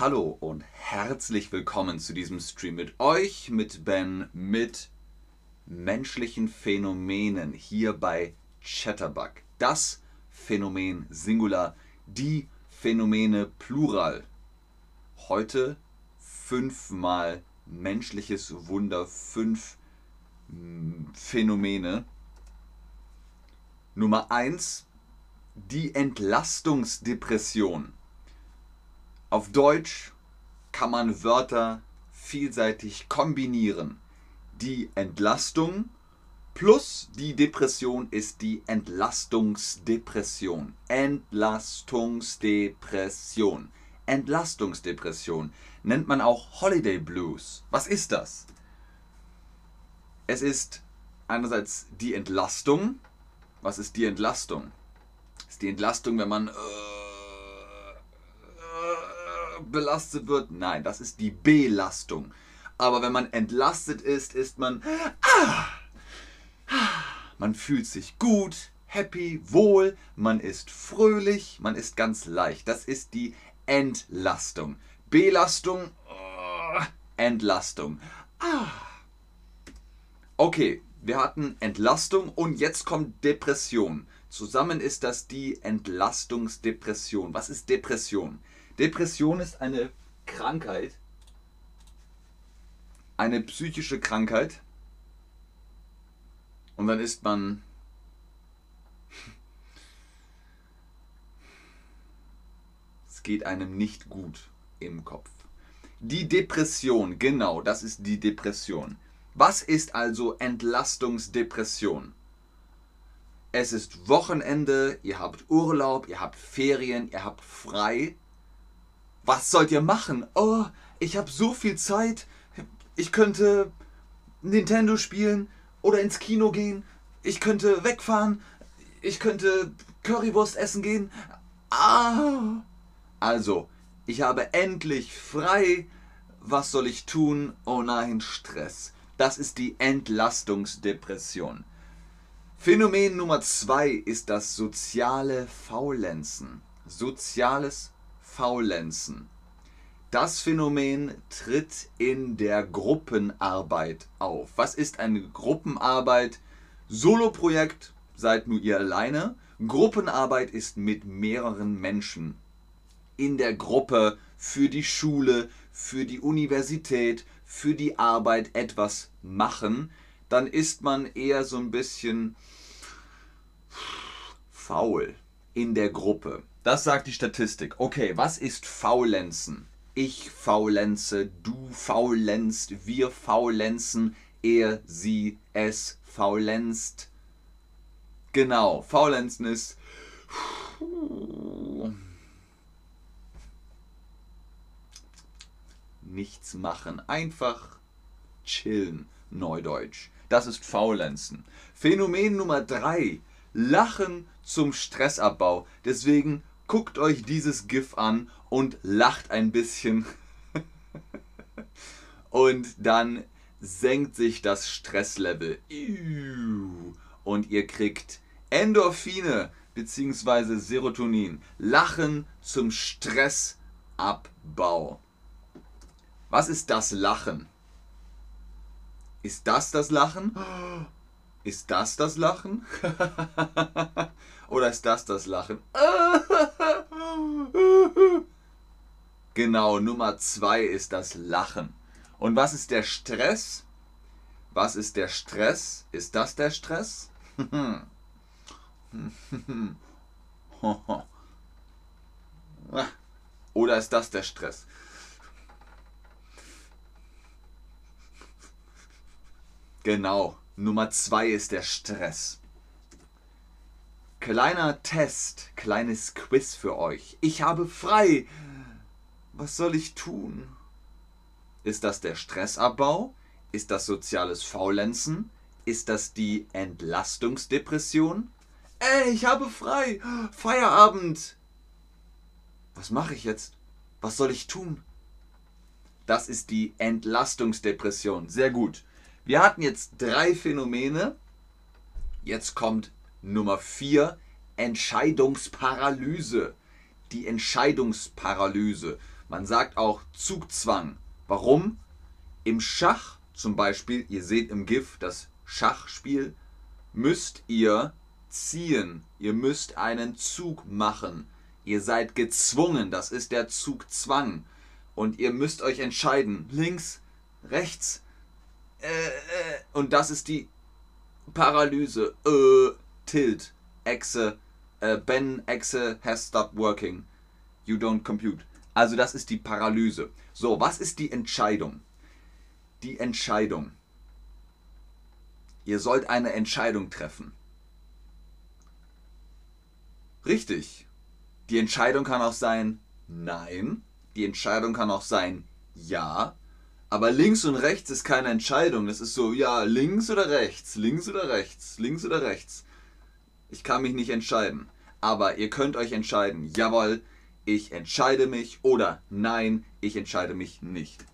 Hallo und herzlich willkommen zu diesem Stream mit euch, mit Ben, mit menschlichen Phänomenen hier bei Chatterbug. Das Phänomen Singular, die Phänomene Plural. Heute fünfmal menschliches Wunder, fünf mm, Phänomene. Nummer eins die Entlastungsdepression. Auf Deutsch kann man Wörter vielseitig kombinieren. Die Entlastung plus die Depression ist die Entlastungsdepression. Entlastungsdepression. Entlastungsdepression nennt man auch Holiday Blues. Was ist das? Es ist einerseits die Entlastung. Was ist die Entlastung? Ist die Entlastung, wenn man äh, belastet wird. Nein, das ist die Belastung. Aber wenn man entlastet ist, ist man. Ah, man fühlt sich gut, happy, wohl, man ist fröhlich, man ist ganz leicht. Das ist die Entlastung. Belastung, oh, Entlastung. Ah. Okay, wir hatten Entlastung und jetzt kommt Depression. Zusammen ist das die Entlastungsdepression. Was ist Depression? Depression ist eine Krankheit, eine psychische Krankheit. Und dann ist man es geht einem nicht gut im Kopf. Die Depression, genau, das ist die Depression. Was ist also Entlastungsdepression? Es ist Wochenende, ihr habt Urlaub, ihr habt Ferien, ihr habt frei was sollt ihr machen? Oh, ich habe so viel Zeit. Ich könnte Nintendo spielen oder ins Kino gehen. Ich könnte wegfahren. Ich könnte Currywurst essen gehen. Ah. Also, ich habe endlich frei. Was soll ich tun? Oh nein, Stress. Das ist die Entlastungsdepression. Phänomen Nummer zwei ist das soziale Faulenzen. Soziales Faulenzen. Das Phänomen tritt in der Gruppenarbeit auf. Was ist eine Gruppenarbeit? Soloprojekt seid nur ihr alleine. Gruppenarbeit ist mit mehreren Menschen in der Gruppe für die Schule, für die Universität, für die Arbeit etwas machen, dann ist man eher so ein bisschen faul in der Gruppe. Das sagt die Statistik. Okay, was ist Faulenzen? Ich faulenze, du faulenzt, wir faulenzen, er, sie, es faulenzt. Genau, faulenzen ist nichts machen, einfach chillen, Neudeutsch. Das ist Faulenzen. Phänomen Nummer drei: Lachen zum Stressabbau. Deswegen guckt euch dieses GIF an und lacht ein bisschen. und dann senkt sich das Stresslevel. Und ihr kriegt Endorphine bzw. Serotonin. Lachen zum Stressabbau. Was ist das Lachen? Ist das das Lachen? Ist das das Lachen? Oder ist das das Lachen? Genau, Nummer zwei ist das Lachen. Und was ist der Stress? Was ist der Stress? Ist das der Stress? Oder ist das der Stress? Genau, Nummer zwei ist der Stress. Kleiner Test, kleines Quiz für euch. Ich habe frei. Was soll ich tun? Ist das der Stressabbau? Ist das soziales Faulenzen? Ist das die Entlastungsdepression? Ey, ich habe frei. Feierabend. Was mache ich jetzt? Was soll ich tun? Das ist die Entlastungsdepression. Sehr gut. Wir hatten jetzt drei Phänomene. Jetzt kommt Nummer 4. Entscheidungsparalyse. Die Entscheidungsparalyse. Man sagt auch Zugzwang. Warum? Im Schach zum Beispiel, ihr seht im GIF das Schachspiel, müsst ihr ziehen. Ihr müsst einen Zug machen. Ihr seid gezwungen, das ist der Zugzwang. Und ihr müsst euch entscheiden, links, rechts. Und das ist die Paralyse. Äh, tilt. Exe. Äh, ben Exe has stopped working. You don't compute. Also das ist die Paralyse. So, was ist die Entscheidung? Die Entscheidung. Ihr sollt eine Entscheidung treffen. Richtig. Die Entscheidung kann auch sein Nein. Die Entscheidung kann auch sein Ja. Aber links und rechts ist keine Entscheidung. Das ist so, ja, links oder rechts, links oder rechts, links oder rechts. Ich kann mich nicht entscheiden. Aber ihr könnt euch entscheiden, jawohl, ich entscheide mich oder nein, ich entscheide mich nicht.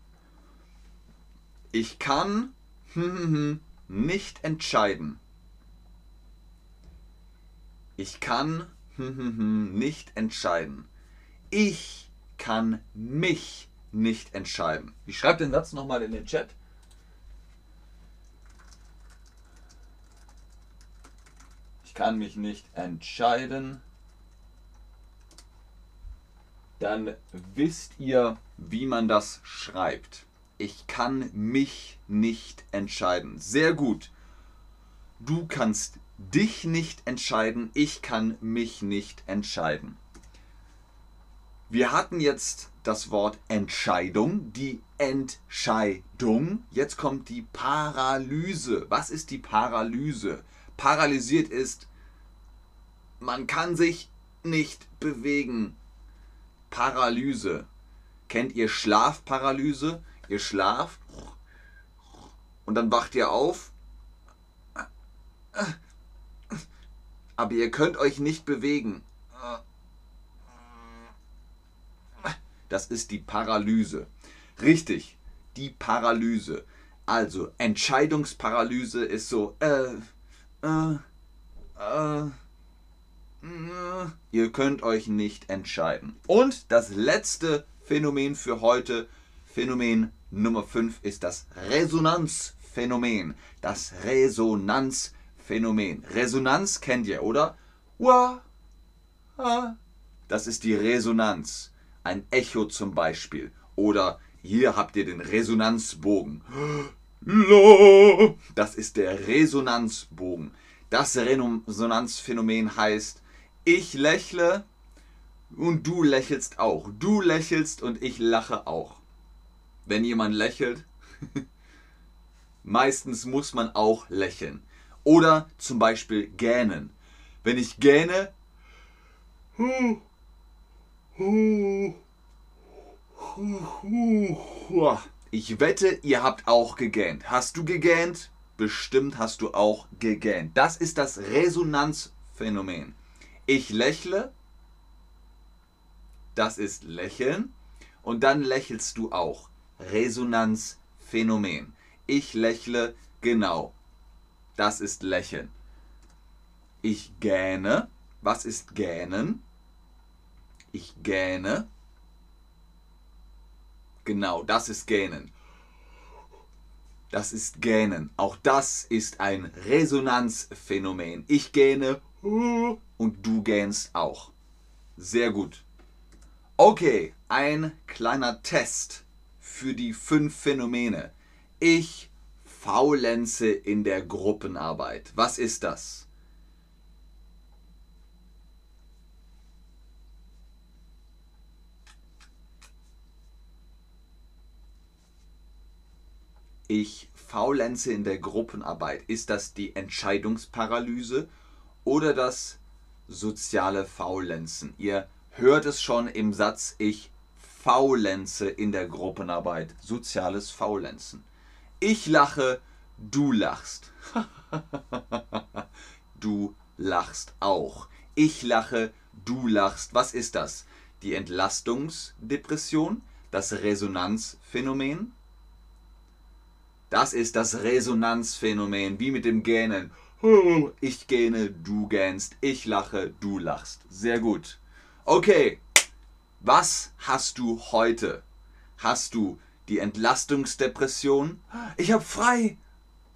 Ich kann nicht entscheiden. Ich kann nicht entscheiden. Ich kann mich nicht entscheiden. Ich schreibe den Satz nochmal in den Chat. Ich kann mich nicht entscheiden. Dann wisst ihr, wie man das schreibt. Ich kann mich nicht entscheiden. Sehr gut. Du kannst dich nicht entscheiden. Ich kann mich nicht entscheiden. Wir hatten jetzt das Wort Entscheidung, die Entscheidung. Jetzt kommt die Paralyse. Was ist die Paralyse? Paralysiert ist, man kann sich nicht bewegen. Paralyse. Kennt ihr Schlafparalyse? Ihr schlaft und dann wacht ihr auf. Aber ihr könnt euch nicht bewegen. Das ist die Paralyse. Richtig, die Paralyse. Also Entscheidungsparalyse ist so, äh, äh, äh, äh, ihr könnt euch nicht entscheiden. Und das letzte Phänomen für heute, Phänomen Nummer 5, ist das Resonanzphänomen. Das Resonanzphänomen. Resonanz kennt ihr, oder? Das ist die Resonanz ein Echo zum Beispiel. Oder hier habt ihr den Resonanzbogen. Das ist der Resonanzbogen. Das Resonanzphänomen heißt, ich lächle und du lächelst auch. Du lächelst und ich lache auch. Wenn jemand lächelt, meistens muss man auch lächeln. Oder zum Beispiel gähnen. Wenn ich gähne, ich wette, ihr habt auch gegähnt. Hast du gegähnt? Bestimmt hast du auch gegähnt. Das ist das Resonanzphänomen. Ich lächle, das ist Lächeln, und dann lächelst du auch. Resonanzphänomen. Ich lächle, genau. Das ist Lächeln. Ich gähne. Was ist Gähnen? Ich gähne. Genau, das ist Gähnen. Das ist Gähnen. Auch das ist ein Resonanzphänomen. Ich gähne und du gähnst auch. Sehr gut. Okay, ein kleiner Test für die fünf Phänomene. Ich faulenze in der Gruppenarbeit. Was ist das? Ich faulenze in der Gruppenarbeit. Ist das die Entscheidungsparalyse oder das soziale Faulenzen? Ihr hört es schon im Satz, ich faulenze in der Gruppenarbeit. Soziales Faulenzen. Ich lache, du lachst. du lachst auch. Ich lache, du lachst. Was ist das? Die Entlastungsdepression, das Resonanzphänomen, das ist das Resonanzphänomen, wie mit dem Gähnen. Ich gähne, du gähnst, ich lache, du lachst. Sehr gut. Okay, Was hast du heute? Hast du die Entlastungsdepression? Ich habe frei.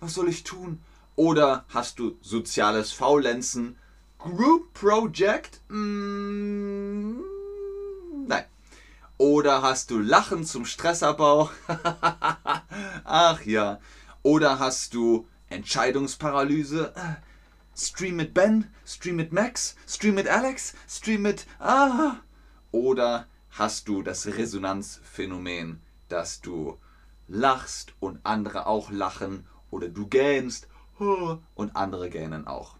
Was soll ich tun? Oder hast du soziales Faulenzen? Group Project? Mm, nein. Oder hast du Lachen zum Stressabbau? Ach ja. Oder hast du Entscheidungsparalyse? Stream mit Ben, Stream mit Max, Stream mit Alex, Stream mit Ah. Oder hast du das Resonanzphänomen, dass du lachst und andere auch lachen oder du gähnst und andere gähnen auch.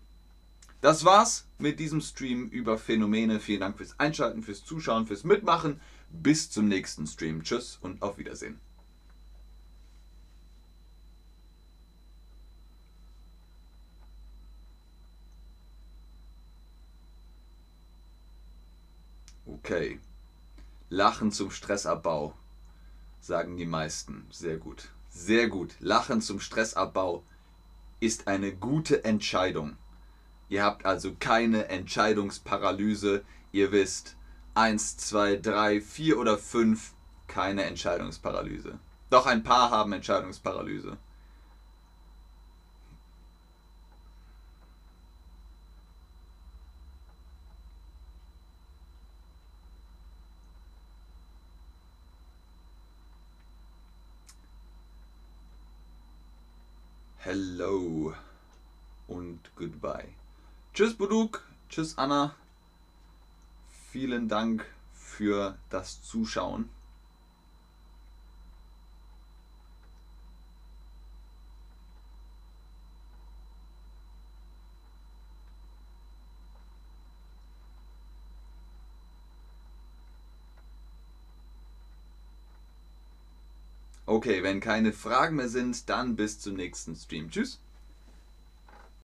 Das war's mit diesem Stream über Phänomene. Vielen Dank fürs Einschalten, fürs Zuschauen, fürs Mitmachen. Bis zum nächsten Stream. Tschüss und auf Wiedersehen. Okay. Lachen zum Stressabbau, sagen die meisten. Sehr gut. Sehr gut. Lachen zum Stressabbau ist eine gute Entscheidung. Ihr habt also keine Entscheidungsparalyse. Ihr wisst, 1, 2, 3, 4 oder 5 keine Entscheidungsparalyse. Doch ein paar haben Entscheidungsparalyse. Hello und goodbye. Tschüss Buduk, tschüss Anna. Vielen Dank für das Zuschauen. Okay, wenn keine Fragen mehr sind, dann bis zum nächsten Stream. Tschüss.